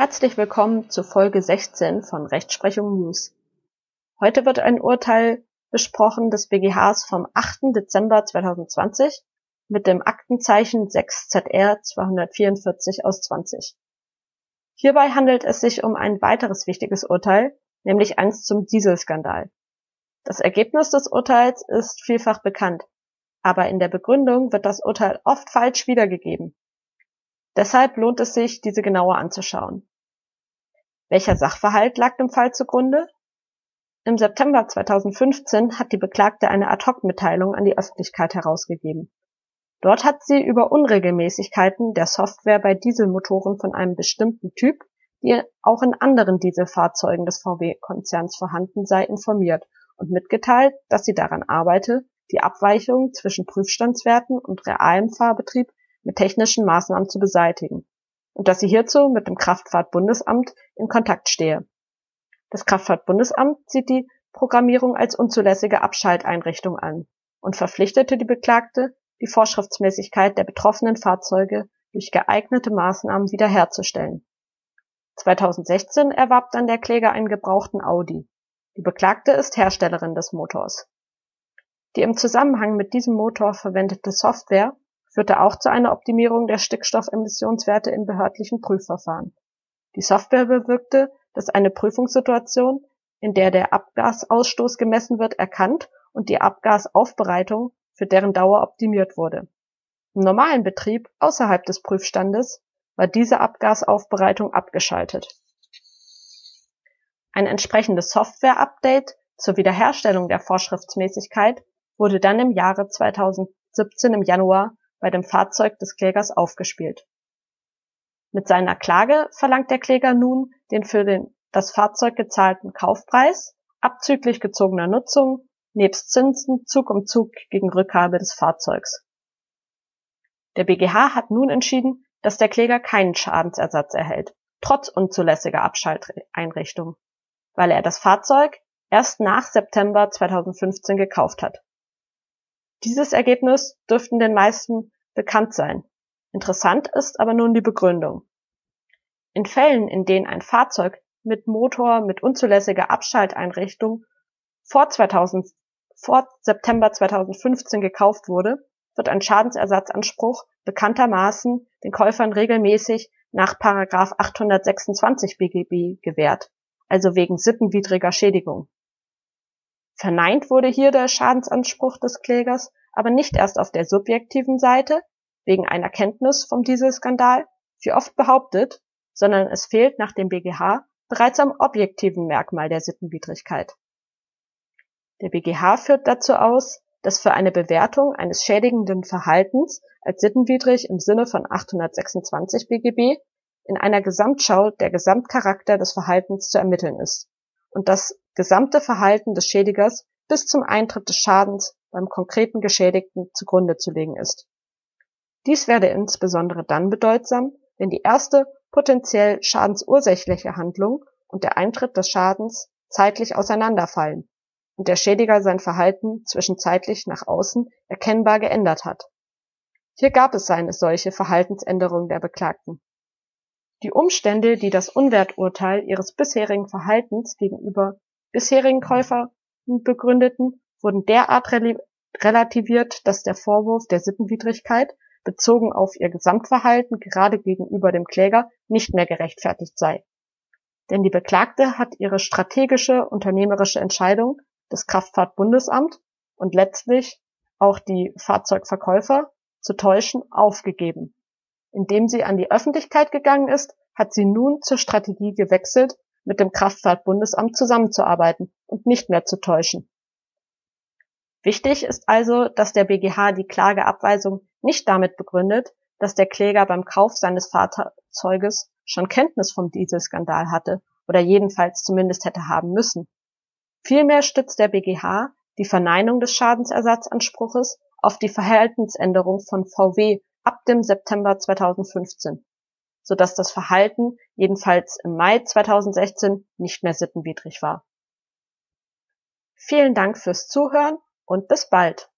Herzlich willkommen zu Folge 16 von Rechtsprechung News. Heute wird ein Urteil besprochen des BGHs vom 8. Dezember 2020 mit dem Aktenzeichen 6ZR 244 aus 20. Hierbei handelt es sich um ein weiteres wichtiges Urteil, nämlich eins zum Dieselskandal. Das Ergebnis des Urteils ist vielfach bekannt, aber in der Begründung wird das Urteil oft falsch wiedergegeben. Deshalb lohnt es sich, diese genauer anzuschauen. Welcher Sachverhalt lag dem Fall zugrunde? Im September 2015 hat die Beklagte eine Ad-hoc-Mitteilung an die Öffentlichkeit herausgegeben. Dort hat sie über Unregelmäßigkeiten der Software bei Dieselmotoren von einem bestimmten Typ, die auch in anderen Dieselfahrzeugen des VW-Konzerns vorhanden sei, informiert und mitgeteilt, dass sie daran arbeite, die Abweichungen zwischen Prüfstandswerten und realem Fahrbetrieb mit technischen Maßnahmen zu beseitigen und dass sie hierzu mit dem Kraftfahrtbundesamt in Kontakt stehe. Das Kraftfahrtbundesamt sieht die Programmierung als unzulässige Abschalteinrichtung an und verpflichtete die Beklagte, die Vorschriftsmäßigkeit der betroffenen Fahrzeuge durch geeignete Maßnahmen wiederherzustellen. 2016 erwarb dann der Kläger einen gebrauchten Audi. Die Beklagte ist Herstellerin des Motors. Die im Zusammenhang mit diesem Motor verwendete Software führte auch zu einer Optimierung der Stickstoffemissionswerte in behördlichen Prüfverfahren. Die Software bewirkte, dass eine Prüfungssituation, in der der Abgasausstoß gemessen wird, erkannt und die Abgasaufbereitung für deren Dauer optimiert wurde. Im normalen Betrieb außerhalb des Prüfstandes war diese Abgasaufbereitung abgeschaltet. Ein entsprechendes Software-Update zur Wiederherstellung der Vorschriftsmäßigkeit wurde dann im Jahre 2017 im Januar bei dem Fahrzeug des Klägers aufgespielt. Mit seiner Klage verlangt der Kläger nun den für den, das Fahrzeug gezahlten Kaufpreis, abzüglich gezogener Nutzung, nebst Zinsen Zug um Zug gegen Rückgabe des Fahrzeugs. Der BGH hat nun entschieden, dass der Kläger keinen Schadensersatz erhält, trotz unzulässiger Abschalteinrichtung, weil er das Fahrzeug erst nach September 2015 gekauft hat. Dieses Ergebnis dürften den meisten bekannt sein. Interessant ist aber nun die Begründung. In Fällen, in denen ein Fahrzeug mit Motor mit unzulässiger Abschalteinrichtung vor, 2000, vor September 2015 gekauft wurde, wird ein Schadensersatzanspruch bekanntermaßen den Käufern regelmäßig nach Paragraph 826 BGB gewährt, also wegen sittenwidriger Schädigung. Verneint wurde hier der Schadensanspruch des Klägers aber nicht erst auf der subjektiven Seite, wegen einer Kenntnis vom Dieselskandal, wie oft behauptet, sondern es fehlt nach dem BGH bereits am objektiven Merkmal der Sittenwidrigkeit. Der BGH führt dazu aus, dass für eine Bewertung eines schädigenden Verhaltens als sittenwidrig im Sinne von 826 BGB in einer Gesamtschau der Gesamtcharakter des Verhaltens zu ermitteln ist und das gesamte Verhalten des Schädigers bis zum Eintritt des Schadens beim konkreten Geschädigten zugrunde zu legen ist. Dies werde insbesondere dann bedeutsam, wenn die erste potenziell schadensursächliche Handlung und der Eintritt des Schadens zeitlich auseinanderfallen und der Schädiger sein Verhalten zwischenzeitlich nach außen erkennbar geändert hat. Hier gab es eine solche Verhaltensänderung der Beklagten. Die Umstände, die das Unwerturteil ihres bisherigen Verhaltens gegenüber bisherigen Käufer begründeten, wurden derart relativiert, dass der Vorwurf der Sittenwidrigkeit bezogen auf ihr Gesamtverhalten gerade gegenüber dem Kläger nicht mehr gerechtfertigt sei. Denn die Beklagte hat ihre strategische unternehmerische Entscheidung, das Kraftfahrtbundesamt und letztlich auch die Fahrzeugverkäufer zu täuschen, aufgegeben. Indem sie an die Öffentlichkeit gegangen ist, hat sie nun zur Strategie gewechselt, mit dem Kraftfahrtbundesamt zusammenzuarbeiten und nicht mehr zu täuschen. Wichtig ist also, dass der BGH die Klageabweisung nicht damit begründet, dass der Kläger beim Kauf seines Fahrzeuges schon Kenntnis vom Dieselskandal hatte oder jedenfalls zumindest hätte haben müssen. Vielmehr stützt der BGH die Verneinung des Schadensersatzanspruches auf die Verhaltensänderung von VW ab dem September 2015 sodass das Verhalten jedenfalls im Mai 2016 nicht mehr sittenwidrig war. Vielen Dank fürs Zuhören und bis bald.